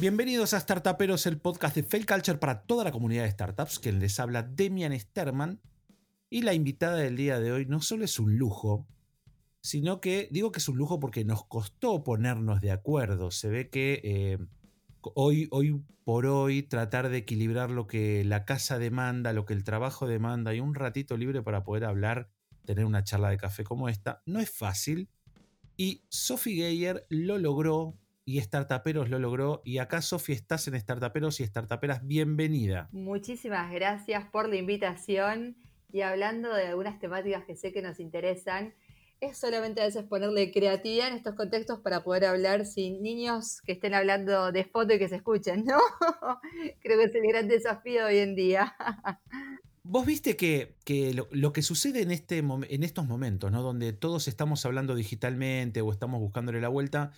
Bienvenidos a Startuperos, el podcast de Fail Culture para toda la comunidad de startups. Quien les habla Demian Sterman. Y la invitada del día de hoy no solo es un lujo, sino que digo que es un lujo porque nos costó ponernos de acuerdo. Se ve que eh, hoy, hoy por hoy tratar de equilibrar lo que la casa demanda, lo que el trabajo demanda y un ratito libre para poder hablar, tener una charla de café como esta, no es fácil. Y Sophie Geyer lo logró y Startuperos lo logró. Y acá, Sofi, estás en Startuperos y Startuperas, bienvenida. Muchísimas gracias por la invitación y hablando de algunas temáticas que sé que nos interesan es solamente a veces ponerle creatividad en estos contextos para poder hablar sin niños que estén hablando de foto y que se escuchen, ¿no? Creo que es el gran desafío hoy en día. Vos viste que, lo, que sucede en, este, en estos momentos, ¿no? Donde todos estamos hablando digitalmente o estamos buscándole la vuelta,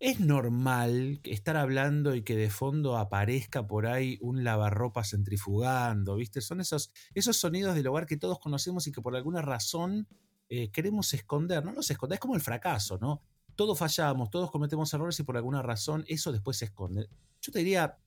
es normal estar hablando y que de fondo aparezca por ahí un lavarropa centrifugando, ¿viste? Son esos, esos sonidos del hogar que todos conocemos y que por alguna razón eh, queremos esconder, no nos esconde, es como el fracaso, ¿no? Todos fallamos, todos cometemos errores y por alguna razón eso después se esconde. Yo te diría,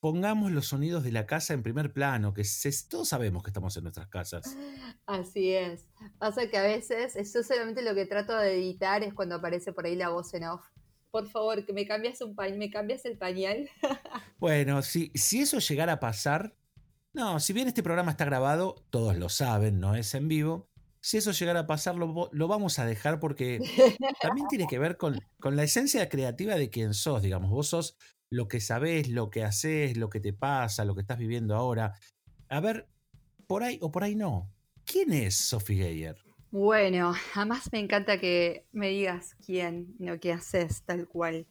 pongamos los sonidos de la casa en primer plano, que todos sabemos que estamos en nuestras casas. Así es. Pasa que a veces, eso solamente lo que trato de editar es cuando aparece por ahí la voz en off. Por favor, que me cambias un me cambias el pañal. bueno, si, si eso llegara a pasar, no, si bien este programa está grabado, todos lo saben, no es en vivo, si eso llegara a pasar, lo, vamos a dejar porque también tiene que ver con, con, la esencia creativa de quien sos, digamos. Vos sos lo que sabés, lo que haces, lo que te pasa, lo que estás viviendo ahora. A ver, por ahí o por ahí no. ¿Quién es Sophie Geyer? Bueno, además me encanta que me digas quién, no qué haces, tal cual.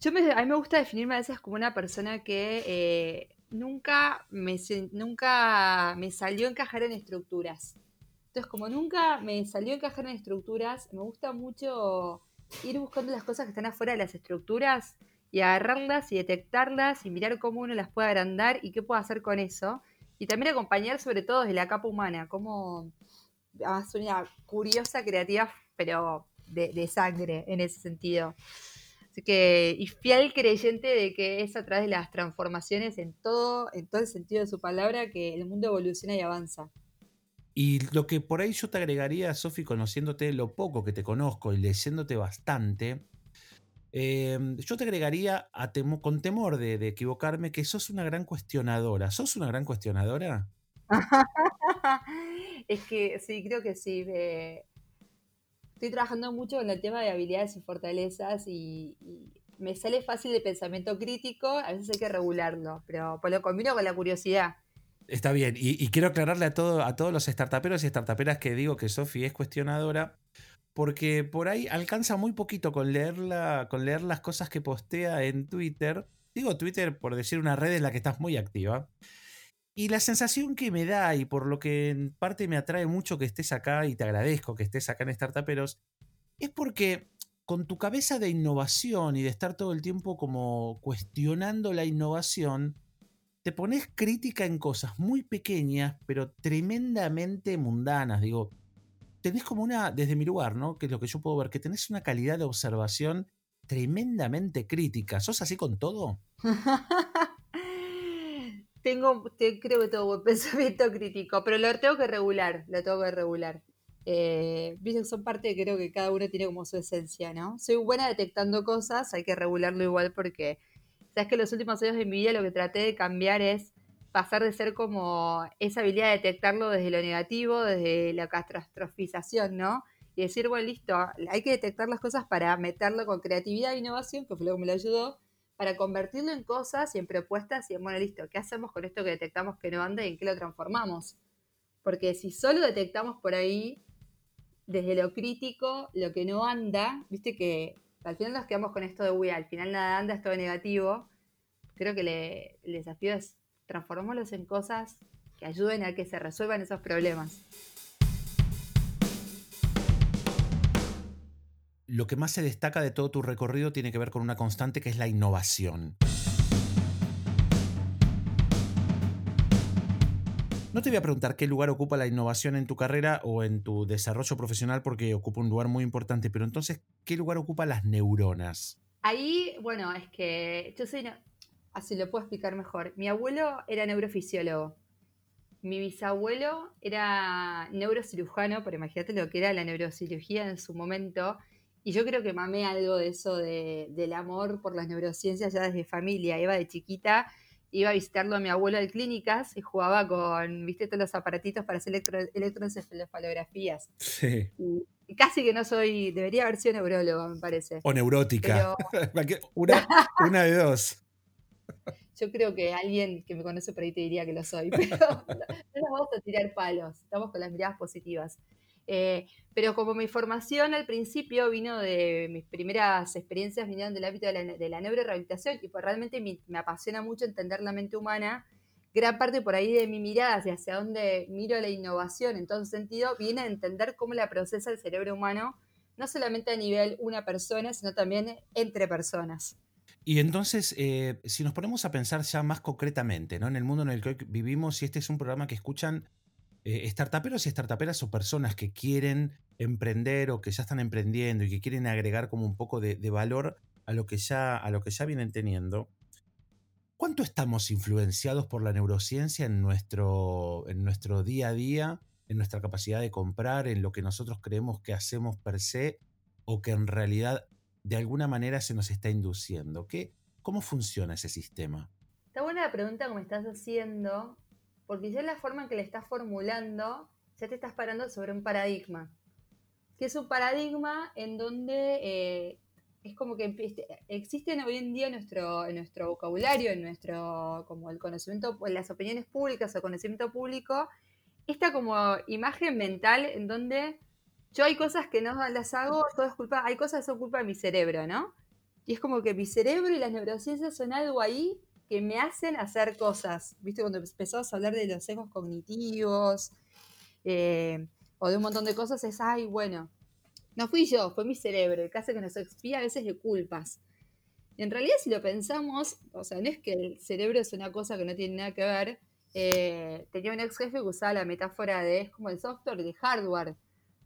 Yo me, a mí me gusta definirme a veces como una persona que eh, nunca, me, nunca me salió encajar en estructuras. Entonces, como nunca me salió encajar en estructuras, me gusta mucho ir buscando las cosas que están afuera de las estructuras y agarrarlas y detectarlas y mirar cómo uno las puede agrandar y qué puede hacer con eso. Y también acompañar sobre todo desde la capa humana, como además una curiosa, creativa, pero de, sangre en ese sentido. Así que, y fiel creyente de que es a través de las transformaciones en todo, en todo el sentido de su palabra que el mundo evoluciona y avanza. Y lo que por ahí yo te agregaría, Sofi, conociéndote lo poco que te conozco y leyéndote bastante, em, yo te agregaría con temor de, equivocarme que sos una gran cuestionadora. ¿Sos una gran cuestionadora? es que sí, creo que sí. estoy trabajando mucho con el tema de habilidades y fortalezas y, me sale fácil de pensamiento crítico, a veces hay que regularlo, pero pues lo combino con la curiosidad. Está bien, y, quiero aclararle a, todo, a todos los startuperos y startuperas que digo que Sofi es cuestionadora, porque por ahí alcanza muy poquito con, leerla, con leer las cosas que postea en Twitter. Digo Twitter por decir una red en la que estás muy activa. Y la sensación que me da, y por lo que en parte me atrae mucho que estés acá, y te agradezco que estés acá en Startuperos, es porque con tu cabeza de innovación y de estar todo el tiempo como cuestionando la innovación, te pones crítica en cosas muy pequeñas, pero tremendamente mundanas. Digo, tenés como una, desde mi lugar, ¿no? Que es lo que yo puedo ver, que tenés una calidad de observación tremendamente crítica. ¿Sos así con todo? tengo, creo que tengo buen pensamiento crítico, pero lo tengo que regular, lo tengo que regular. Eh, son parte, creo que cada uno tiene como su esencia, ¿no? Soy buena detectando cosas, hay que regularlo igual porque Sabes que los últimos años de mi vida lo que traté de cambiar es pasar de ser como esa habilidad de detectarlo desde lo negativo, desde la catastrofización, ¿no? Y decir, bueno, listo, hay que detectar las cosas para meterlo con creatividad e innovación, que fue lo que me lo ayudó, para convertirlo en cosas y en propuestas y en, bueno, listo, ¿qué hacemos con esto que detectamos que no anda y en qué lo transformamos? Porque si solo detectamos por ahí, desde lo crítico, lo que no anda, viste que al final nos quedamos con esto de, uy, al final nada anda, es todo negativo. Creo que el desafío es transformarlos en cosas que ayuden a que se resuelvan esos problemas. Lo que más se destaca de todo tu recorrido tiene que ver con una constante que es la innovación. No te voy a preguntar qué lugar ocupa la innovación en tu carrera o en tu desarrollo profesional porque ocupa un lugar muy importante, pero entonces, ¿qué lugar ocupa las neuronas? Ahí, bueno, es que yo soy, así lo puedo explicar mejor. Mi abuelo era neurofisiólogo. Mi bisabuelo era neurocirujano, pero imagínate lo que era la neurocirugía en su momento. Y yo creo que mamé algo de eso del amor por las neurociencias ya desde familia. Iba de chiquita, iba a visitarlo a mi abuelo de clínicas y jugaba con, viste, todos los aparatitos para hacer electro, electroencefalografías. Sí. Y casi que no soy, debería haber sido neurólogo, me parece. O neurótica. una, una de dos. Yo creo que alguien que me conoce por ahí te diría que lo soy, pero no, nos vamos a tirar palos, estamos con las miradas positivas. Eh, pero como mi formación al principio vino de mis primeras experiencias vinieron del ámbito de la, neurorehabilitación y pues realmente me, apasiona mucho entender la mente humana, gran parte por ahí de mi mirada hacia, hacia dónde miro la innovación en todo sentido viene a entender cómo la procesa el cerebro humano, no solamente a nivel una persona, sino también entre personas. Y entonces, eh, si nos ponemos a pensar ya más concretamente, ¿no? En el mundo en el que hoy vivimos, y este es un programa que escuchan eh, startuperos y startuperas o personas que quieren emprender o que ya están emprendiendo y que quieren agregar como un poco de, valor a lo, que ya, a lo que ya vienen teniendo, ¿cuánto estamos influenciados por la neurociencia en nuestro, en nuestro día a día, en nuestra capacidad de comprar, en lo que nosotros creemos que hacemos per se o que en realidad de alguna manera se nos está induciendo. ¿Qué, ¿Cómo funciona ese sistema? Está buena la pregunta que me estás haciendo, porque ya la forma en que le estás formulando, ya te estás parando sobre un paradigma. Que es un paradigma en donde eh, es como que existen hoy en día en nuestro, en nuestro vocabulario, en nuestro, como el conocimiento, en las opiniones públicas o conocimiento público, esta como imagen mental en donde yo hay cosas que no las hago, todo es culpa, hay cosas que son culpa de mi cerebro, ¿no? Y es como que mi cerebro y las neurociencias son algo ahí que me hacen hacer cosas. ¿Viste? Cuando empezamos a hablar de los sesgos cognitivos eh, o de un montón de cosas, es, ay, bueno, no fui yo, fue mi cerebro, el hace que nos expía a veces de culpas. en realidad, si lo pensamos, o sea, no es que el cerebro es una cosa que no tiene nada que ver. Eh, tenía un ex jefe que usaba la metáfora de es como el software y el hardware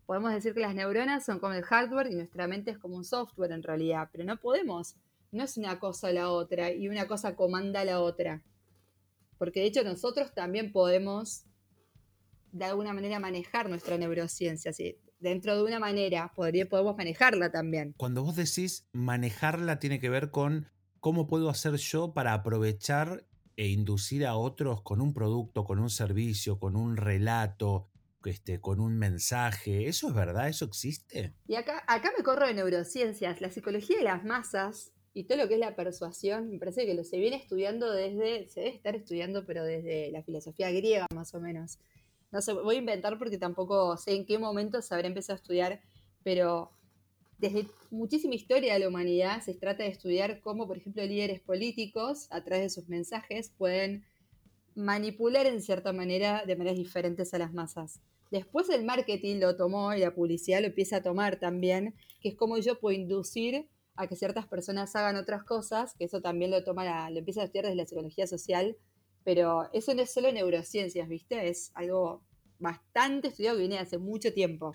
podemos decir que las neuronas son como el hardware y nuestra mente es como un software en realidad, pero no podemos, no es una cosa o la otra y una cosa comanda a la otra. Porque de hecho nosotros también podemos de alguna manera manejar nuestra neurociencia, ¿sí? dentro de una manera podría, podemos manejarla también. Cuando vos decís manejarla tiene que ver con cómo puedo hacer yo para aprovechar e inducir a otros con un producto, con un servicio, con un relato, este, con un mensaje. ¿Eso es verdad? ¿Eso existe? Y acá, acá me corro de neurociencias, la psicología de las masas y todo lo que es la persuasión, me parece que lo se viene estudiando desde, se debe estar estudiando, pero desde la filosofía griega más o menos. No sé, voy a inventar porque tampoco sé en qué momento se habrá empezado a estudiar, pero desde muchísima historia de la humanidad se trata de estudiar cómo, por ejemplo, líderes políticos, a través de sus mensajes, pueden manipular en cierta manera de maneras diferentes a las masas. Después el marketing lo tomó y la publicidad lo empieza a tomar también, que es como yo puedo inducir a que ciertas personas hagan otras cosas, que eso también lo toma lo empieza a estudiar desde la psicología social, pero eso no es solo neurociencias, ¿viste? Es algo bastante estudiado que viene hace mucho tiempo.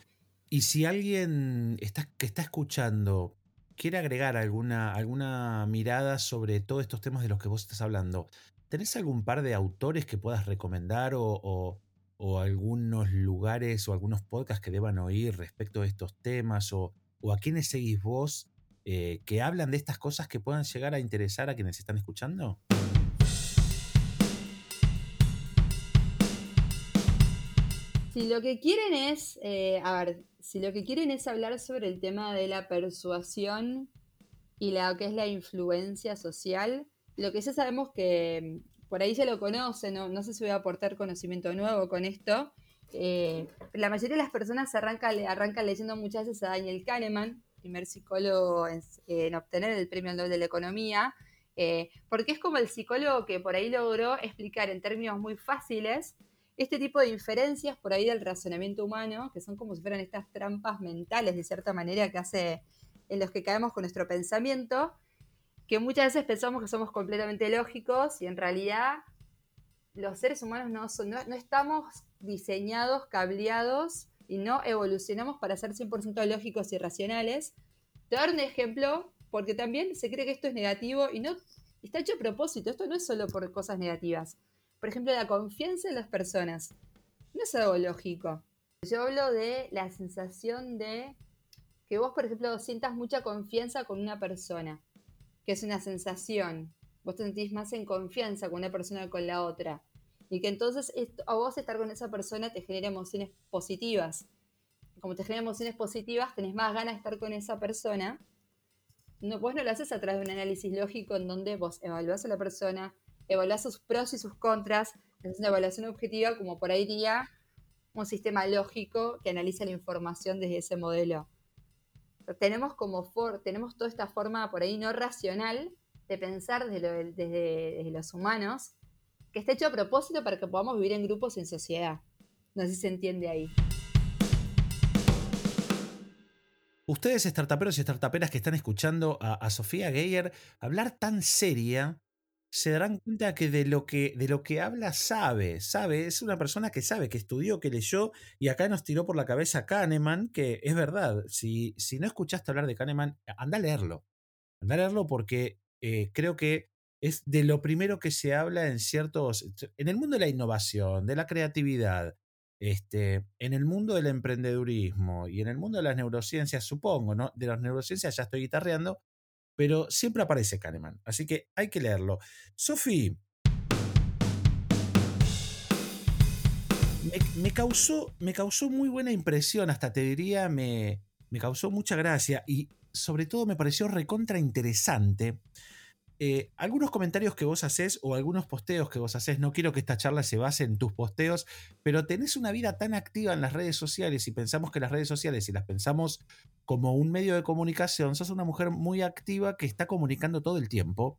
Y si alguien está, que está escuchando quiere agregar alguna, alguna mirada sobre todos estos temas de los que vos estás hablando, ¿tenés algún par de autores que puedas recomendar o o algunos lugares o algunos podcasts que deban oír respecto de estos temas o, a quienes seguís vos eh, que hablan de estas cosas que puedan llegar a interesar a quienes están escuchando? Si lo que quieren es, eh, a ver, si lo que quieren es hablar sobre el tema de la persuasión y lo que es la influencia social, lo que ya sabemos que por ahí ya lo conocen, no, sé si voy a aportar conocimiento nuevo con esto. Eh, la mayoría de las personas arrancan, arrancan leyendo muchas veces a Daniel Kahneman, primer psicólogo en, obtener el premio Nobel de la Economía, eh, porque es como el psicólogo que por ahí logró explicar en términos muy fáciles este tipo de inferencias por ahí del razonamiento humano, que son como si fueran estas trampas mentales de cierta manera que hace en los que caemos con nuestro pensamiento, que muchas veces pensamos que somos completamente lógicos y en realidad los seres humanos no, son, no, estamos diseñados, cableados y no evolucionamos para ser 100% lógicos y racionales. Te voy dar un ejemplo porque también se cree que esto es negativo y no está hecho a propósito. Esto no es solo por cosas negativas. Por ejemplo, la confianza en las personas. No es algo lógico. Yo hablo de la sensación de que vos, por ejemplo, sientas mucha confianza con una persona, que es una sensación. Vos te sentís más en confianza con una persona que con la otra. Y que entonces a vos estar con esa persona te genera emociones positivas. Como te genera emociones positivas, tenés más ganas de estar con esa persona. No, vos no lo haces a través de un análisis lógico en donde vos evaluás a la persona, evaluás sus pros y sus contras, es una evaluación objetiva como por ahí diría un sistema lógico que analiza la información desde ese modelo. Tenemos como for, tenemos toda esta forma por ahí no racional de pensar desde, desde, los humanos, que está hecho a propósito para que podamos vivir en grupos en sociedad. No sé si se entiende ahí. Ustedes, startuperos y startuperas que están escuchando a, Sofía Geyer hablar tan seria, se darán cuenta que de lo que, de lo que habla sabe, sabe, es una persona que sabe, que estudió, que leyó, y acá nos tiró por la cabeza Kahneman, que es verdad, si, si no escuchaste hablar de Kahneman, anda a leerlo, anda a leerlo porque eh, creo que es de lo primero que se habla en ciertos, en el mundo de la innovación, de la creatividad, este, en el mundo del emprendedurismo y en el mundo de las neurociencias, supongo, ¿no? De las neurociencias ya estoy guitarreando, pero siempre aparece Kahneman, así que hay que leerlo. Sofi, me, causó, me causó muy buena impresión, hasta te diría, me, me causó mucha gracia y sobre todo me pareció recontra interesante eh, algunos comentarios que vos haces o algunos posteos que vos haces, no quiero que esta charla se base en tus posteos, pero tenés una vida tan activa en las redes sociales y pensamos que las redes sociales, si las pensamos como un medio de comunicación, sos una mujer muy activa que está comunicando todo el tiempo.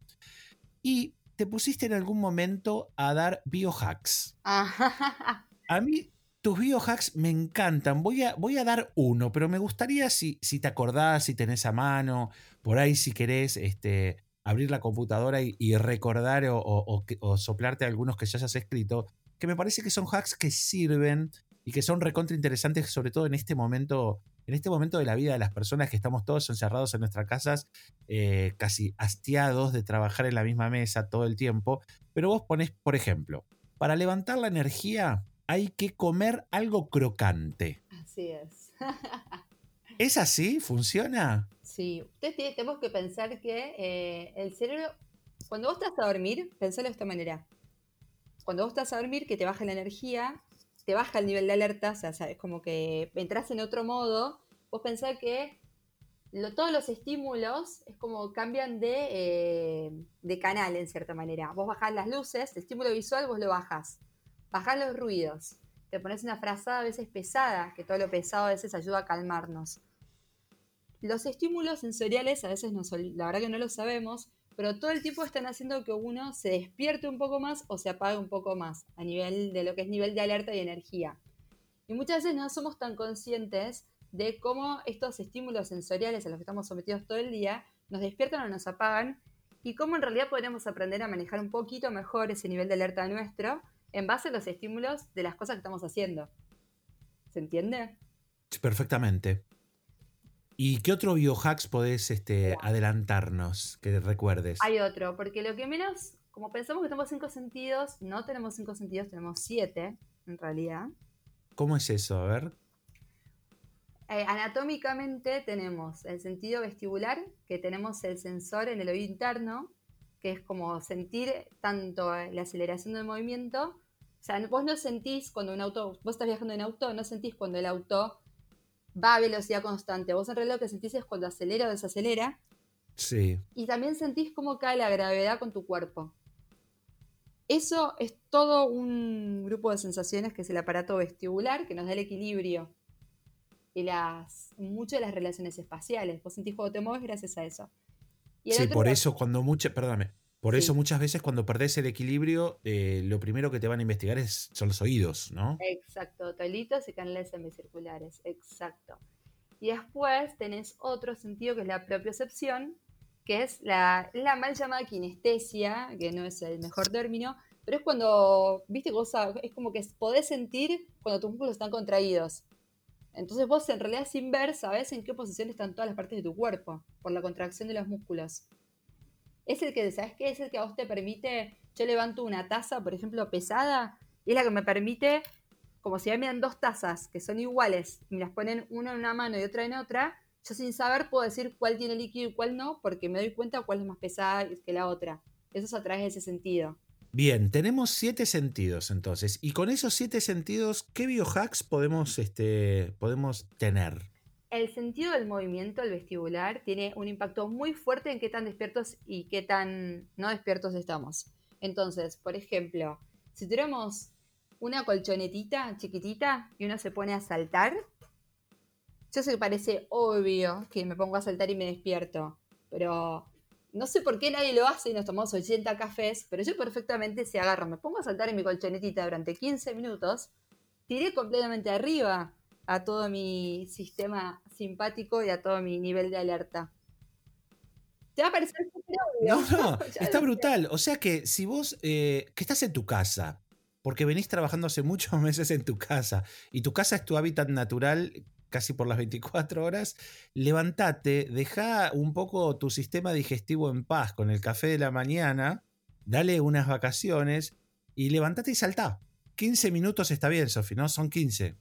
Y te pusiste en algún momento a dar biohacks. a mí tus biohacks me encantan. Voy a, voy a dar uno, pero me gustaría si, si te acordás, si tenés a mano, por ahí si querés, este, abrir la computadora y, recordar o, soplarte algunos que ya hayas escrito, que me parece que son hacks que sirven y que son recontra interesantes, sobre todo en este momento, en este momento de la vida de las personas que estamos todos encerrados en nuestras casas, eh, casi hastiados de trabajar en la misma mesa todo el tiempo. Pero vos ponés, por ejemplo, para levantar la energía hay que comer algo crocante. Así es. ¿Es así? ¿Funciona? Sí, ustedes tenemos que pensar que eh, el cerebro, cuando vos estás a dormir, pensalo de esta manera. Cuando vos estás a dormir, que te baja la energía, te baja el nivel de alerta, o sea, es como que entras en otro modo, vos pensás que todos los estímulos es como cambian de, eh, de, canal en cierta manera. Vos bajás las luces, el estímulo visual vos lo bajás. Bajás los ruidos. Te pones una frazada a veces pesada, que todo lo pesado a veces ayuda a calmarnos. Los estímulos sensoriales a veces no, la verdad que no lo sabemos, pero todo el tiempo están haciendo que uno se despierte un poco más o se apague un poco más a nivel de lo que es nivel de alerta y energía. Y muchas veces no somos tan conscientes de cómo estos estímulos sensoriales a los que estamos sometidos todo el día nos despiertan o nos apagan y cómo en realidad podemos aprender a manejar un poquito mejor ese nivel de alerta nuestro en base a los estímulos de las cosas que estamos haciendo. ¿Se entiende? Perfectamente. ¿Y qué otro biohacks podés este, adelantarnos que recuerdes? Hay otro, porque lo que menos, como pensamos que tenemos cinco sentidos, no tenemos cinco sentidos, tenemos siete, en realidad. ¿Cómo es eso? A ver. Eh, anatómicamente tenemos el sentido vestibular, que tenemos el sensor en el oído interno, que es como sentir tanto la aceleración del movimiento. O sea, vos no sentís cuando un auto, vos estás viajando en auto, no sentís cuando el auto va a velocidad constante. Vos en realidad lo que sentís es cuando acelera o desacelera. Sí. Y también sentís cómo cae la gravedad con tu cuerpo. Eso es todo un grupo de sensaciones que es el aparato vestibular que nos da el equilibrio y las, muchas de las relaciones espaciales. Vos sentís cuando te mueves gracias a eso. sí, por eso cuando muchas, perdóname, por eso muchas veces cuando perdés el equilibrio, eh, lo primero que te van a investigar es, son los oídos, ¿no? Exacto, tolitos y canales semicirculares, exacto. Y después tenés otro sentido que es la propiocepción, que es la, la mal llamada kinestesia, que no es el mejor término, pero es cuando, viste, cosa, es como que podés sentir cuando tus músculos están contraídos. Entonces vos en realidad sin ver sabés en qué posición están todas las partes de tu cuerpo por la contracción de los músculos. Es el que, ¿sabes qué? Es el que a vos te permite, yo levanto una taza, por ejemplo, pesada, y es la que me permite, como si me dan dos tazas que son iguales, y me las ponen una en una mano y otra en otra, yo sin saber puedo decir cuál tiene líquido y cuál no, porque me doy cuenta cuál es más pesada que la otra. Eso es a través de ese sentido. Bien, tenemos siete sentidos entonces. Y con esos siete sentidos, ¿qué biohacks podemos, este, podemos tener? El sentido del movimiento, el vestibular, tiene un impacto muy fuerte en qué tan despiertos y qué tan no despiertos estamos. Entonces, por ejemplo, si tuviéramos una colchonetita chiquitita y uno se pone a saltar, yo sé que parece obvio que me pongo a saltar y me despierto, pero no sé por qué nadie lo hace y nos tomamos 80 cafés, pero yo perfectamente se agarro, me pongo a saltar en mi colchonetita durante 15 minutos, tiré completamente arriba a todo mi sistema simpático y a todo mi nivel de alerta. Te va a parecer No, no, está brutal. O sea que si vos, eh, que estás en tu casa, porque venís trabajando hace muchos meses en tu casa, y tu casa es tu hábitat natural casi por las 24 horas, levántate, deja un poco tu sistema digestivo en paz con el café de la mañana, dale unas vacaciones y levántate y saltá. 15 minutos está bien, Sofi, ¿no? Son 15.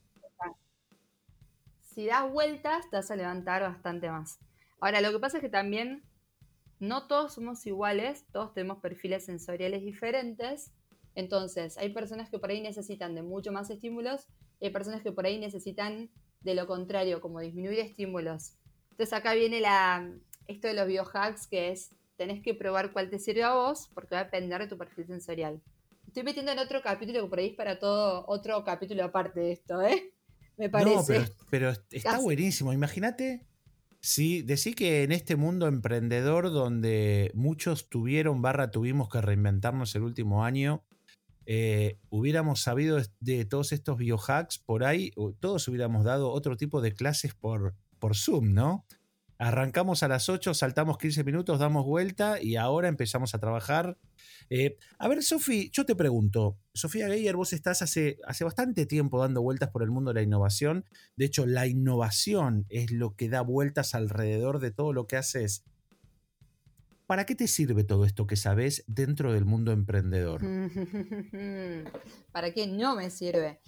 Si das vueltas, te vas a levantar bastante más. Ahora, lo que pasa es que también no todos somos iguales, todos tenemos perfiles sensoriales diferentes. Entonces, hay personas que por ahí necesitan de mucho más estímulos y hay personas que por ahí necesitan de lo contrario, como disminuir estímulos. Entonces acá viene la, esto de los biohacks, que es, tenés que probar cuál te sirve a vos, porque va a depender de tu perfil sensorial. Estoy metiendo en otro capítulo que por ahí es para todo otro capítulo aparte de esto, ¿eh? Me parece. No, pero, está buenísimo. Imagínate si decís que en este mundo emprendedor donde muchos tuvieron, barra tuvimos que reinventarnos el último año, eh, hubiéramos sabido de todos estos biohacks por ahí, todos hubiéramos dado otro tipo de clases por, por Zoom, ¿no? Arrancamos a las 8, saltamos 15 minutos, damos vuelta y ahora empezamos a trabajar. Eh, a ver, Sofi, yo te pregunto, Sofía Geyer, vos estás hace, hace bastante tiempo dando vueltas por el mundo de la innovación. De hecho, la innovación es lo que da vueltas alrededor de todo lo que haces ¿Para qué te sirve todo esto que sabes dentro del mundo emprendedor? ¿Para qué no me sirve?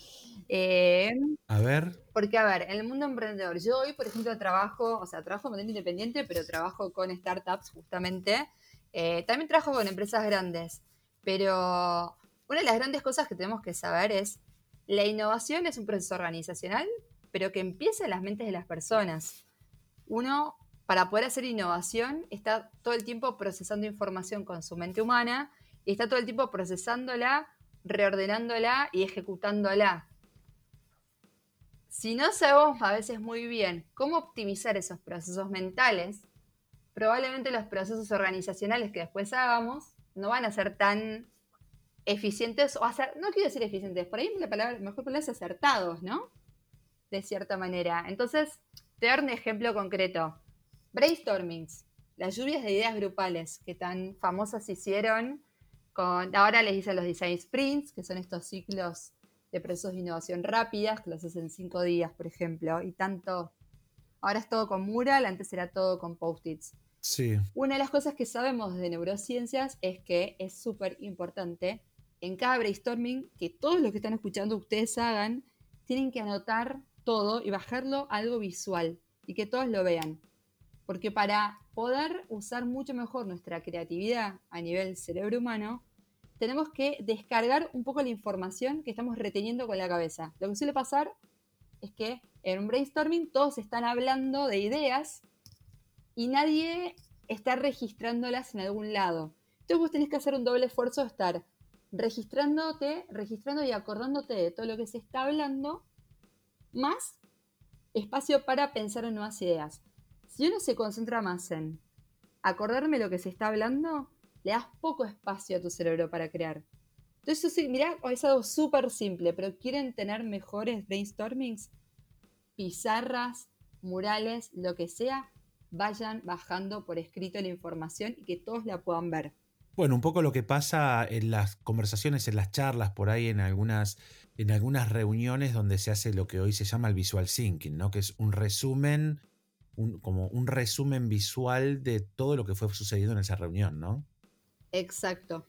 Eh, a ver. Porque, a ver, en el mundo emprendedor, yo hoy, por ejemplo, trabajo, o sea, trabajo en independiente, pero trabajo con startups justamente. Eh, también trabajo con empresas grandes, pero una de las grandes cosas que tenemos que saber es, la innovación es un proceso organizacional, pero que empieza en las mentes de las personas. Uno para poder hacer innovación, está todo el tiempo procesando información con su mente humana está todo el tiempo procesándola, reordenándola y ejecutándola. Si no sabemos a veces muy bien cómo optimizar esos procesos mentales, probablemente los procesos organizacionales que después hagamos no van a ser tan eficientes o no quiero decir eficientes, por ahí la palabra, mejor palabra es acertados, ¿no? De cierta manera. Entonces, te un ejemplo concreto. Brainstormings, las lluvias de ideas grupales que tan famosas se hicieron. Con, ahora les dicen los design sprints, que son estos ciclos de procesos de innovación rápidas, que los hacen cinco días, por ejemplo, y tanto. Ahora es todo con mural, antes era todo con post-its. Sí. Una de las cosas que sabemos de neurociencias es que es súper importante en cada brainstorming que todos los que están escuchando ustedes hagan, tienen que anotar todo y bajarlo a algo visual y que todos lo vean. Porque para poder usar mucho mejor nuestra creatividad a nivel cerebro humano, tenemos que descargar un poco la información que estamos reteniendo con la cabeza. Lo que suele pasar es que en un brainstorming todos están hablando de ideas y nadie está registrándolas en algún lado. Entonces vos tenés que hacer un doble esfuerzo de estar registrándote, registrando y acordándote de todo lo que se está hablando, más espacio para pensar en nuevas ideas. Si uno se concentra más en acordarme lo que se está hablando, le das poco espacio a tu cerebro para crear. Entonces, sí, mirá, es algo súper simple, pero quieren tener mejores brainstormings, pizarras, murales, lo que sea, vayan bajando por escrito la información y que todos la puedan ver. Bueno, un poco lo que pasa en las conversaciones, en las charlas, por ahí en algunas, en algunas reuniones donde se hace lo que hoy se llama el visual thinking, ¿no? Que es un resumen, como un resumen visual de todo lo que fue sucediendo en esa reunión, ¿no? Exacto,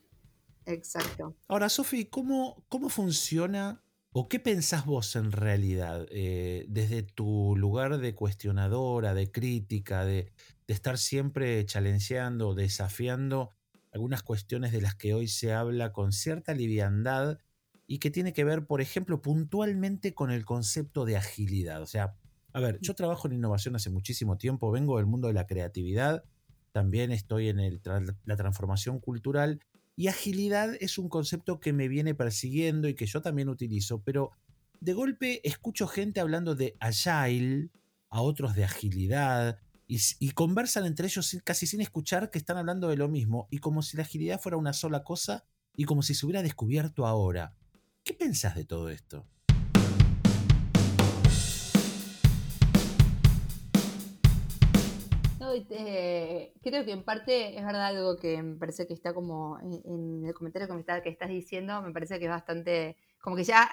exacto. Ahora, Sofi, ¿cómo, ¿cómo funciona o qué pensás vos en realidad eh, desde tu lugar de cuestionadora, de crítica, de, de estar siempre challengeando, desafiando algunas cuestiones de las que hoy se habla con cierta liviandad y que tiene que ver, por ejemplo, puntualmente con el concepto de agilidad. O sea, a ver, yo trabajo en innovación hace muchísimo tiempo, vengo del mundo de la creatividad, también estoy en la transformación cultural y agilidad es un concepto que me viene persiguiendo y que yo también utilizo, pero de golpe escucho gente hablando de agile, a otros de agilidad, y, conversan entre ellos casi sin escuchar que están hablando de lo mismo y como si la agilidad fuera una sola cosa y como si se hubiera descubierto ahora. ¿Qué pensás de todo esto? Creo que en parte es verdad algo que me parece que está como en, el comentario que, que estás diciendo, me parece que es bastante, como que ya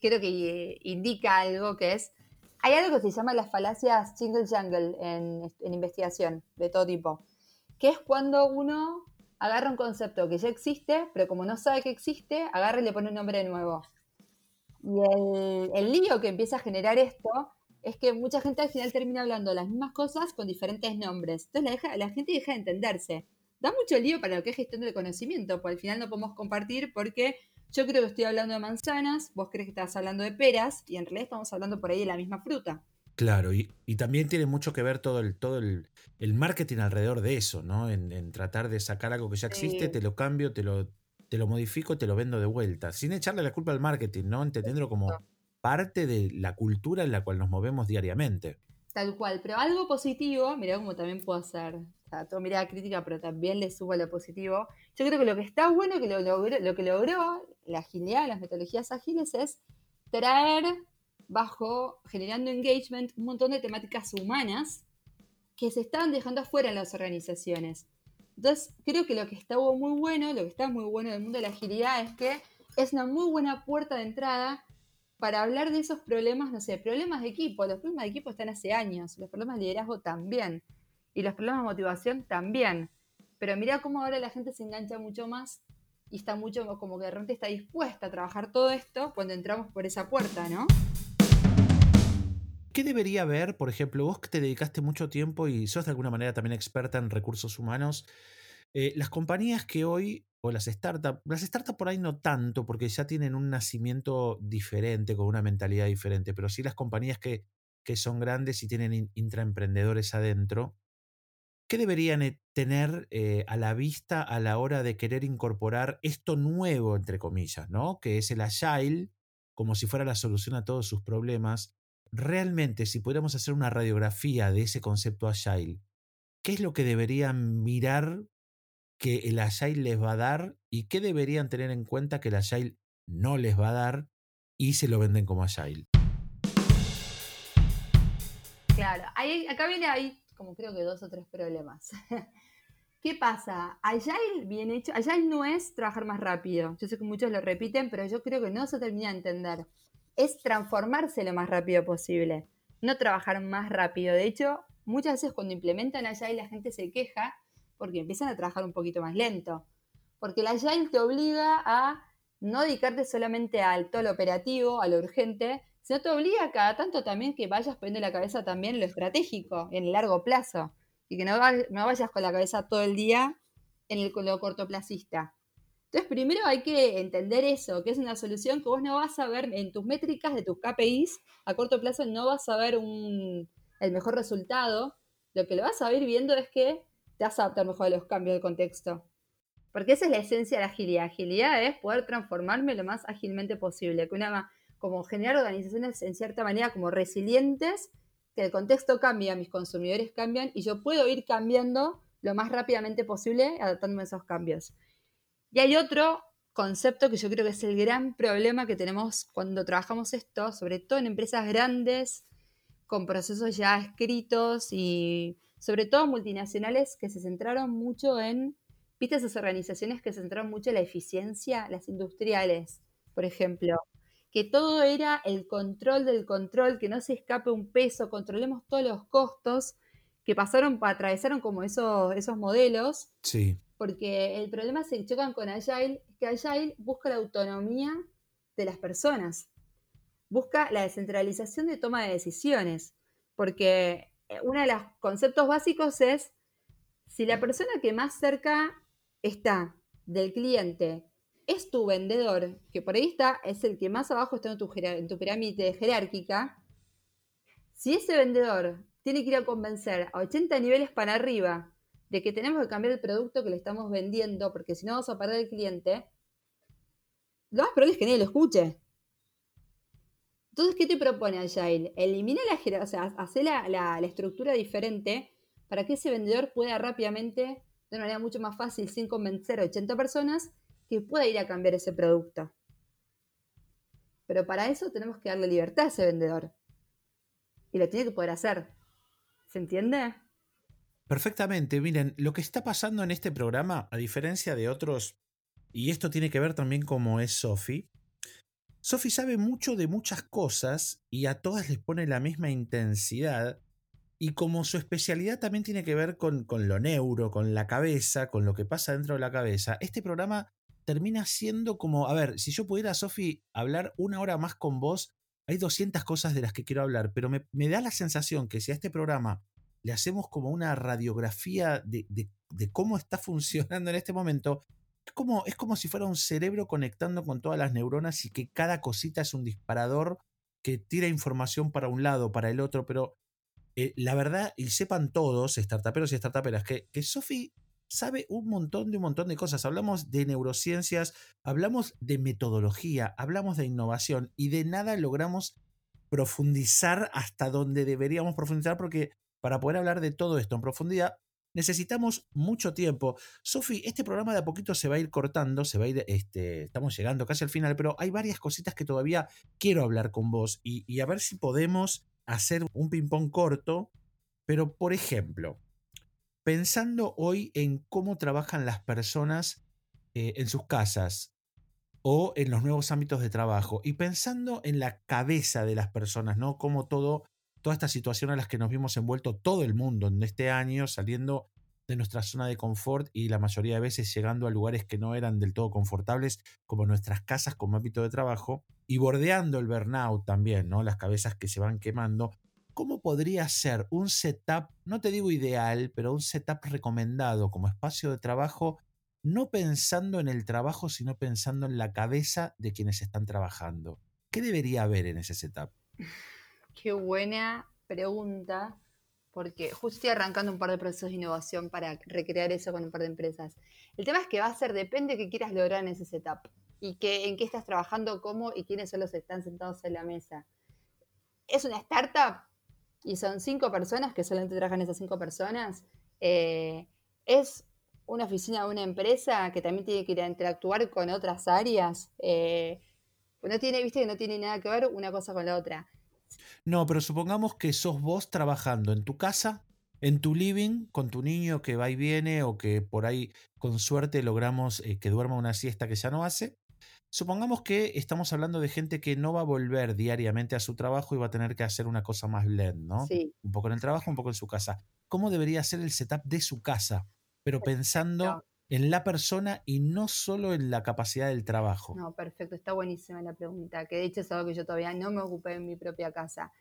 creo que indica algo que es hay algo que se llama las falacias jingle jungle en, investigación de todo tipo, que es cuando uno agarra un concepto que ya existe, pero como no sabe que existe, agarra y le pone un nombre nuevo. Y el, lío que empieza a generar esto es que mucha gente al final termina hablando las mismas cosas con diferentes nombres. Entonces la, la gente deja de entenderse. Da mucho lío para lo que es gestión del conocimiento, porque al final no podemos compartir porque yo creo que estoy hablando de manzanas, vos crees que estás hablando de peras y en realidad estamos hablando por ahí de la misma fruta. Claro, y, también tiene mucho que ver todo el, todo el, marketing alrededor de eso, ¿no? En, tratar de sacar algo que ya existe, te lo cambio, te lo, te lo modifico, te lo vendo de vuelta, sin echarle la culpa al marketing, ¿no? Entendiéndolo como parte de la cultura en la cual nos movemos diariamente. Tal cual, pero algo positivo, mira cómo también puedo hacer sea, todo mirada crítica, pero también le subo lo positivo. Yo creo que lo que está bueno, que lo, logró, lo que logró la agilidad, las metodologías ágiles, es traer bajo, generando engagement, un montón de temáticas humanas que se estaban dejando afuera en las organizaciones. Entonces, creo que lo que está muy bueno, lo que está muy bueno del mundo de la agilidad es que es una muy buena puerta de entrada para hablar de esos problemas, no sé, problemas de equipo. Los problemas de equipo están hace años, los problemas de liderazgo también y los problemas de motivación también. Pero mira cómo ahora la gente se engancha mucho más y está mucho como que de repente está dispuesta a trabajar todo esto cuando entramos por esa puerta, ¿no? ¿Qué debería haber, por ejemplo, vos que te dedicaste mucho tiempo y sos de alguna manera también experta en recursos humanos, eh, las compañías que hoy, o las startups, las startups por ahí no tanto, porque ya tienen un nacimiento diferente, con una mentalidad diferente, pero sí las compañías que, que son grandes y tienen intraemprendedores adentro, ¿Qué deberían eh, tener eh, a la vista a la hora de querer incorporar esto nuevo, entre comillas, ¿no? Que es el agile, como si fuera la solución a todos sus problemas. Realmente, si pudiéramos hacer una radiografía de ese concepto agile, ¿qué es lo que deberían mirar que el agile les va a dar y qué deberían tener en cuenta que el agile no les va a dar y se lo venden como agile? Claro, acá viene ahí como creo que dos o tres problemas. ¿Qué pasa? Agile bien hecho, Agile no es trabajar más rápido. Yo sé que muchos lo repiten, pero yo creo que no se termina de entender. Es transformarse lo más rápido posible, no trabajar más rápido. De hecho, muchas veces cuando implementan Agile la gente se queja porque empiezan a trabajar un poquito más lento. Porque el Agile te obliga a no dedicarte solamente al todo lo operativo, a lo urgente, sino te obliga cada tanto también que vayas poniendo la cabeza también en lo estratégico, en el largo plazo, y que no, vayas con la cabeza todo el día en el, lo cortoplacista. Entonces, primero hay que entender eso, que es una solución que vos no vas a ver en tus métricas de tus KPIs, a corto plazo no vas a ver el mejor resultado. Lo que lo vas a ir viendo es que te vas a adaptar mejor a los cambios de contexto. Porque esa es la esencia de la agilidad. Agilidad es poder transformarme lo más ágilmente posible. Que una, como generar organizaciones en cierta manera como resilientes, que el contexto cambia, mis consumidores cambian y yo puedo ir cambiando lo más rápidamente posible adaptándome a esos cambios. Y hay otro concepto que yo creo que es el gran problema que tenemos cuando trabajamos esto, sobre todo en empresas grandes, con procesos ya escritos y sobre todo multinacionales que se centraron mucho en ¿Viste esas organizaciones que se centraron mucho en la eficiencia? Las industriales, por ejemplo. Que todo era el control del control, que no se escape un peso, controlemos todos los costos, que pasaron, atravesaron como esos, esos modelos. Sí. Porque el problema se chocan con Agile, es que Agile busca la autonomía de las personas, busca la descentralización de toma de decisiones, porque uno de los conceptos básicos es si la persona que más cerca está del cliente es tu vendedor, que por ahí está, es el que más abajo está en tu, en tu pirámide jerárquica, si ese vendedor tiene que ir a convencer a 80 niveles para arriba de que tenemos que cambiar el producto que le estamos vendiendo, porque si no vamos a perder el cliente, lo más probable es que nadie lo escuche. Entonces, ¿qué te propone Agile? Elimina la, o sea, hacer la, estructura diferente para que ese vendedor pueda rápidamente, de una manera mucho más fácil, sin convencer a 80 personas, que pueda ir a cambiar ese producto. Pero para eso tenemos que darle libertad a ese vendedor. Y lo tiene que poder hacer. ¿Se entiende? Perfectamente. Miren, lo que está pasando en este programa, a diferencia de otros, y esto tiene que ver también como es Sophie, Sophie sabe mucho de muchas cosas y a todas les pone la misma intensidad. Y como su especialidad también tiene que ver con, con lo neuro, con la cabeza, con lo que pasa dentro de la cabeza, este programa termina siendo como, a ver, si yo pudiera, Sophie, hablar una hora más con vos, hay 200 cosas de las que quiero hablar, pero me, da la sensación que si a este programa le hacemos como una radiografía de, cómo está funcionando en este momento, como, es como si fuera un cerebro conectando con todas las neuronas y que cada cosita es un disparador que tira información para un lado, para el otro, pero eh, la verdad, y sepan todos, startuperos y startuperas, que, que Sofi sabe un montón de un montón de cosas. Hablamos de neurociencias, hablamos de metodología, hablamos de innovación y de nada logramos profundizar hasta donde deberíamos profundizar porque para poder hablar de todo esto en profundidad, necesitamos mucho tiempo. Sofi, este programa de a poquito se va a ir cortando, se va a ir, este, estamos llegando casi al final, pero hay varias cositas que todavía quiero hablar con vos y, a ver si podemos hacer un ping-pong corto. Pero, por ejemplo, pensando hoy en cómo trabajan las personas eh, en sus casas o en los nuevos ámbitos de trabajo y pensando en la cabeza de las personas, ¿no? Cómo todo toda esta situación a las que nos vimos envuelto todo el mundo en este año, saliendo de nuestra zona de confort y la mayoría de veces llegando a lugares que no eran del todo confortables, como nuestras casas como ámbito de trabajo, y bordeando el burnout también, ¿no? Las cabezas que se van quemando. ¿Cómo podría ser un setup, no te digo ideal, pero un setup recomendado como espacio de trabajo, no pensando en el trabajo, sino pensando en la cabeza de quienes están trabajando? ¿Qué debería haber en ese setup? Qué buena pregunta, porque justo estoy arrancando un par de procesos de innovación para recrear eso con un par de empresas. El tema es que va a ser, depende de qué quieras lograr en ese setup y que, en qué estás trabajando, cómo y quiénes son los que están sentados en la mesa. Es una startup y son cinco personas que solamente trabajan esas cinco personas. Eh, es una oficina de una empresa que también tiene que ir a interactuar con otras áreas. Eh, no tiene, viste que no tiene nada que ver una cosa con la otra. No, pero supongamos que sos vos trabajando en tu casa, en tu living, con tu niño que va y viene o que por ahí con suerte logramos eh, que duerma una siesta que ya no hace. Supongamos que estamos hablando de gente que no va a volver diariamente a su trabajo y va a tener que hacer una cosa más blend, ¿no? Sí. Un poco en el trabajo, un poco en su casa. ¿Cómo debería ser el setup de su casa? Pero pensando en la persona y no solo en la capacidad del trabajo. No, perfecto, está buenísima la pregunta, que de hecho es algo que yo todavía no me ocupé en mi propia casa.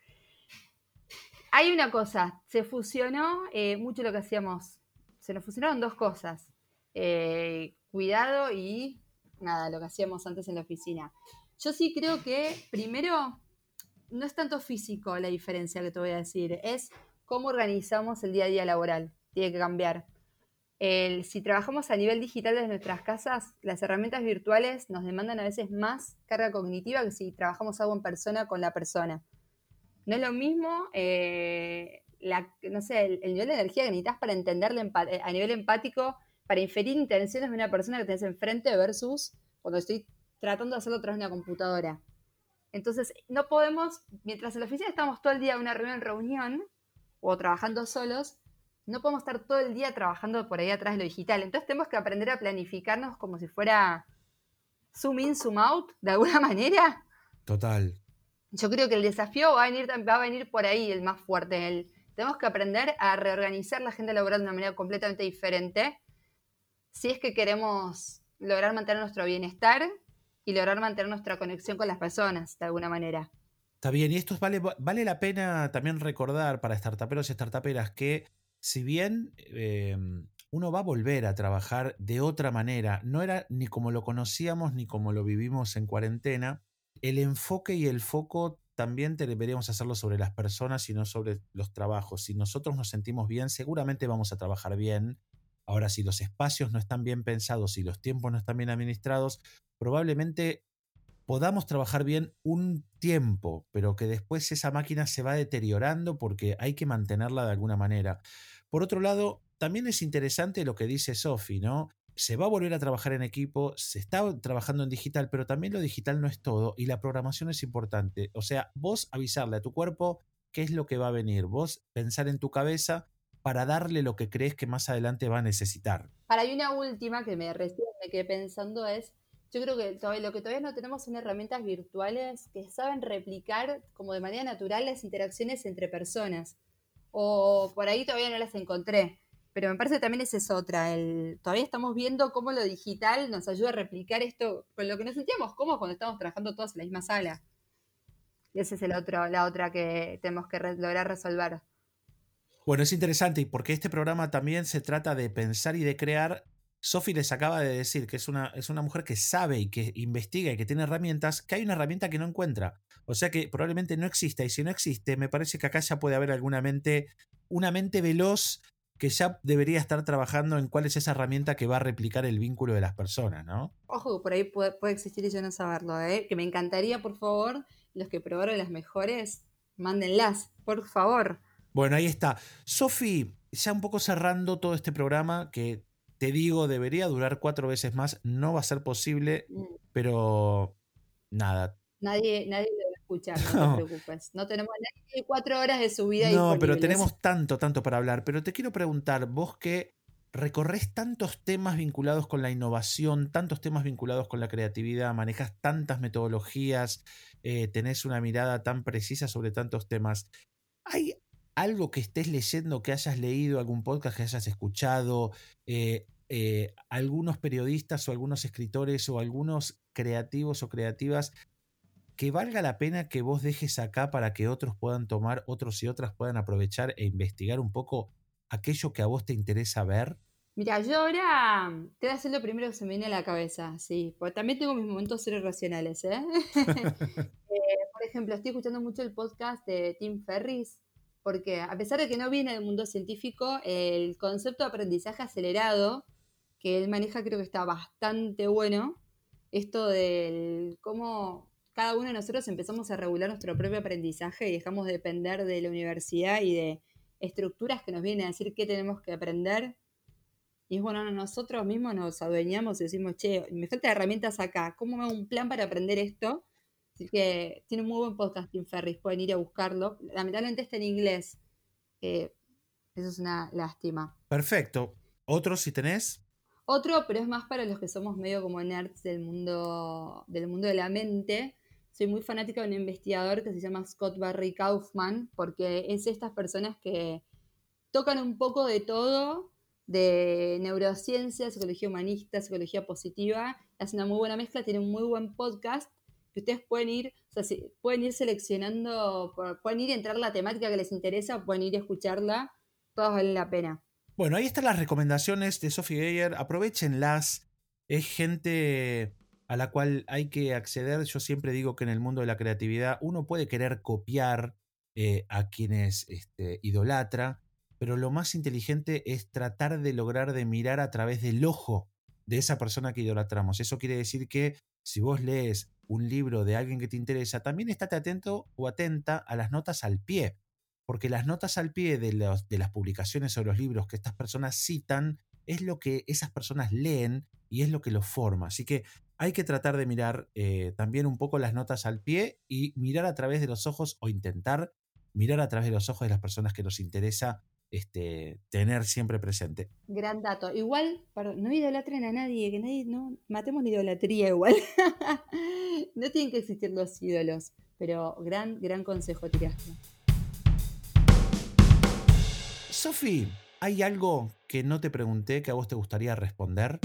Hay una cosa, se fusionó eh, mucho lo que hacíamos, se nos fusionaron dos cosas, eh, cuidado y nada, lo que hacíamos antes en la oficina. Yo sí creo que primero no es tanto físico la diferencia que te voy a decir, es cómo organizamos el día a día laboral, tiene que cambiar si trabajamos a nivel digital desde nuestras casas, las herramientas virtuales nos demandan a veces más carga cognitiva que si trabajamos algo en persona con la persona. No es lo mismo, eh, no sé, el, nivel de energía que necesitas para entenderle eh, a nivel empático, para inferir intenciones de una persona que tenés enfrente versus cuando estoy tratando de hacerlo de una computadora. Entonces, no podemos, mientras en la oficina estamos todo el día en una reunión o trabajando solos, no podemos estar todo el día trabajando por ahí atrás de lo digital. Entonces tenemos que aprender a planificarnos como si fuera zoom in, zoom out, de alguna manera. Total. Yo creo que el desafío va a venir, va a venir por ahí, el más fuerte. El, tenemos que aprender a reorganizar la agenda laboral de una manera completamente diferente si es que queremos lograr mantener nuestro bienestar y lograr mantener nuestra conexión con las personas de alguna manera. Está bien, y esto vale, vale la pena también recordar para startuperos y startuperas que si bien em, uno va a volver a trabajar de otra manera, no era ni como lo conocíamos ni como lo vivimos en cuarentena, el enfoque y el foco también deberíamos hacerlo sobre las personas y no sobre los trabajos. Si nosotros nos sentimos bien, seguramente vamos a trabajar bien. Ahora, si los espacios no están bien pensados y los tiempos no están bien administrados, probablemente podamos trabajar bien un tiempo, pero que después esa máquina se va deteriorando porque hay que mantenerla de alguna manera. Por otro lado, también es interesante lo que dice Sofi, ¿no? Se va a volver a trabajar en equipo, se está trabajando en digital, pero también lo digital no es todo y la programación es importante. O sea, vos avisarle a tu cuerpo qué es lo que va a venir, vos pensar en tu cabeza para darle lo que crees que más adelante va a necesitar. Para hay una última que me recién me quedé pensando es yo creo que lo que todavía no tenemos son herramientas virtuales que saben replicar como de manera natural las interacciones entre personas. O por ahí todavía no las encontré. Pero me parece que también esa es otra. El, todavía estamos viendo cómo lo digital nos ayuda a replicar esto con lo que nos sentíamos cómodos cuando estamos trabajando todos en la misma sala. Y esa es el otro, la otra que tenemos que lograr resolver. Bueno, es interesante y porque este programa también se trata de pensar y de crear Sophie les acaba de decir que es una, es una mujer que sabe y que investiga y que tiene herramientas, que hay una herramienta que no encuentra. O sea que probablemente no exista. Y si no existe, me parece que acá ya puede haber alguna mente, una mente veloz que ya debería estar trabajando en cuál es esa herramienta que va a replicar el vínculo de las personas, ¿no? Ojo, por ahí puede, puede existir y yo no saberlo, ¿eh? Que me encantaría, por favor, los que probaron las mejores, mándenlas, por favor. Bueno, ahí está. Sofi, ya un poco cerrando todo este programa, que te digo, debería durar cuatro veces más. No va a ser posible, mm. pero nada. Nadie, nadie lo va a escuchar, no, te preocupes. No tenemos nadie cuatro horas de su vida. No, pero tenemos tanto, tanto para hablar. Pero te quiero preguntar, vos que recorres tantos temas vinculados con la innovación, tantos temas vinculados con la creatividad, manejas tantas metodologías, eh, tenés una mirada tan precisa sobre tantos temas. ¿Hay algo que estés leyendo, que hayas leído, algún podcast que hayas escuchado, eh, eh, algunos periodistas o algunos escritores o algunos creativos o creativas que valga la pena que vos dejes acá para que otros puedan tomar, otros y otras puedan aprovechar e investigar un poco aquello que a vos te interesa ver? Mira, yo ahora te voy a hacer lo primero que se me viene a la cabeza, sí, porque también tengo mis momentos ser racionales, ¿eh? ¿eh? por ejemplo, estoy escuchando mucho el podcast de Tim Ferris, porque a pesar de que no viene del mundo científico, el concepto de aprendizaje acelerado que él maneja creo que está bastante bueno. Esto del cómo cada uno de nosotros empezamos a regular nuestro propio aprendizaje y dejamos de depender de la universidad y de estructuras que nos vienen a decir qué tenemos que aprender. Y es bueno, nosotros mismos nos adueñamos y decimos, che, me faltan herramientas acá, ¿cómo me hago un plan para aprender esto? Así que tiene un muy buen podcast Tim Ferris, pueden ir a buscarlo. Lamentablemente está en inglés. eso es una lástima. Perfecto. ¿Otro si tenés? Otro, pero es más para los que somos medio como nerds del mundo, del mundo de la mente. Soy muy fanática de un investigador que se llama Scott Barry Kaufman, porque es estas personas que tocan un poco de todo, de neurociencia, psicología humanista, psicología positiva. Hacen una muy buena mezcla, tiene un muy buen podcast ustedes pueden ir, o sea, pueden ir seleccionando, pueden ir a entrar la temática que les interesa, pueden ir a escucharla, todas valen la pena. Bueno, ahí están las recomendaciones de Sophie Geyer, aprovechenlas, es gente a la cual hay que acceder. Yo siempre digo que en el mundo de la creatividad uno puede querer copiar eh, a quienes este, idolatra, pero lo más inteligente es tratar de lograr de mirar a través del ojo de esa persona que idolatramos. Eso quiere decir que si vos lees un libro de alguien que te interesa, también estate atento o atenta a las notas al pie, porque las notas al pie de, las publicaciones o los libros que estas personas citan es lo que esas personas leen y es lo que los forma. Así que hay que tratar de mirar eh, también un poco las notas al pie y mirar a través de los ojos o intentar mirar a través de los ojos de las personas que nos interesa este, tener siempre presente. Gran dato. Igual, perdón, no idolatren a nadie, que nadie, no, matemos la idolatría igual. no tienen que existir los ídolos, pero gran, gran consejo tiraste. Sofi, ¿hay algo que no te pregunté que a vos te gustaría responder?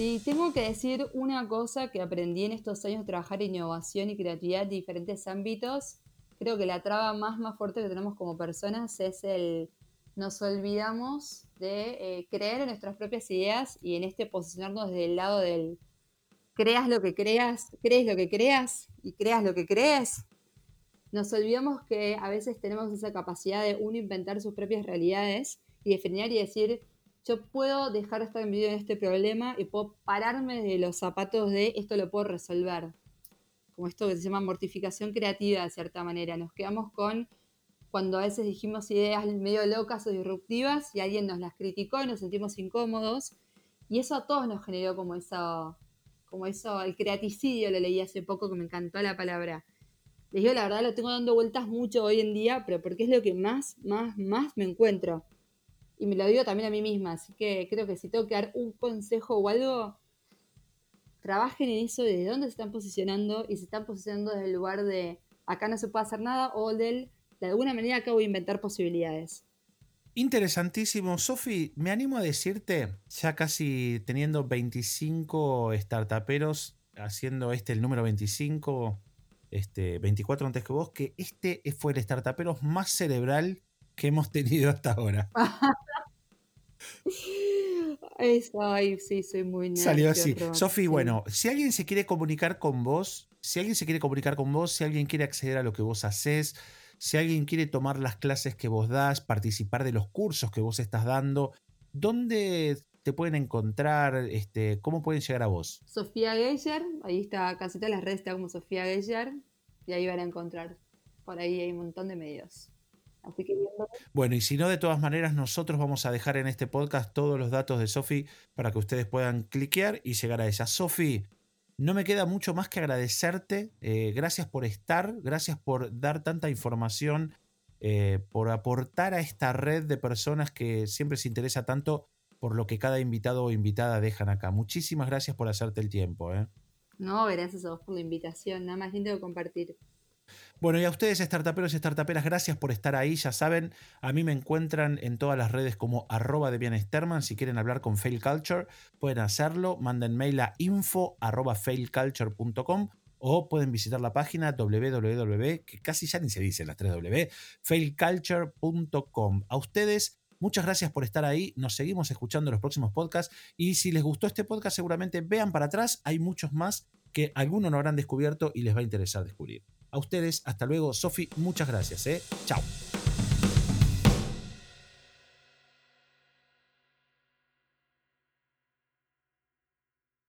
Si tengo que decir una cosa que aprendí en estos años de trabajar innovación y creatividad en diferentes ámbitos, creo que la traba más, más fuerte que tenemos como personas es el nos olvidamos de eh, creer en nuestras propias ideas y en este posicionarnos desde el lado del creas lo que creas, crees lo que creas y creas lo que crees. Nos olvidamos que a veces tenemos esa capacidad de uno inventar sus propias realidades y definir y decir, yo puedo dejar de estar en en este problema y puedo pararme de los zapatos de esto lo puedo resolver. Como esto que se llama mortificación creativa de cierta manera. Nos quedamos con cuando a veces dijimos ideas medio locas o disruptivas y alguien nos las criticó y nos sentimos incómodos. Y eso a todos nos generó como eso, como eso, el creaticidio, lo leí hace poco que me encantó la palabra. Les digo, la verdad lo tengo dando vueltas mucho hoy en día, pero porque es lo que más, más, más me encuentro y me lo digo también a mí misma, así que creo que si tengo que dar un consejo o algo, trabajen en eso, de dónde se están posicionando y se están posicionando desde el lugar de acá no se puede hacer nada o del de alguna manera acabo de inventar posibilidades. Interesantísimo. Sofi, me animo a decirte, ya casi teniendo 25 startuperos, haciendo este el número 25, este, 24 antes que vos, que este fue el startupero más cerebral que hemos tenido hasta ahora. ay, sí, soy muy Salió así. Sofi, bueno, si alguien se quiere comunicar con vos, si alguien se quiere comunicar con vos, si alguien quiere acceder a lo que vos haces, si alguien quiere tomar las clases que vos das, participar de los cursos que vos estás dando, ¿dónde te pueden encontrar? Este, ¿Cómo pueden llegar a vos? Sofía Geyer, ahí está, casi todas las redes está como Sofía Geyer, y ahí van a encontrar. Por ahí hay un montón de medios. Bueno, y si no, de todas maneras, nosotros vamos a dejar en este podcast todos los datos de Sofi para que ustedes puedan cliquear y llegar a ella. Sofi, no me queda mucho más que agradecerte. Eh, gracias por estar, gracias por dar tanta información, eh, por aportar a esta red de personas que siempre se interesa tanto por lo que cada invitado o invitada dejan acá. Muchísimas gracias por hacerte el tiempo. ¿eh? No, gracias a vos por la invitación. Nada más lindo de compartir. Bueno, y a ustedes, startuperos y startuperas, gracias por estar ahí. Ya saben, a mí me encuentran en todas las redes como arroba de. Si quieren hablar con Fail Culture, pueden hacerlo. Manden mail a info arroba failculture.com o pueden visitar la página www, que casi ya ni se dice las 3W, failculture.com. A ustedes, muchas gracias por estar ahí. Nos seguimos escuchando en los próximos podcasts. Y si les gustó este podcast, seguramente vean para atrás. Hay muchos más que algunos no habrán descubierto y les va a interesar descubrir. A ustedes, hasta luego. Sofi, muchas gracias. ¿eh? Chao.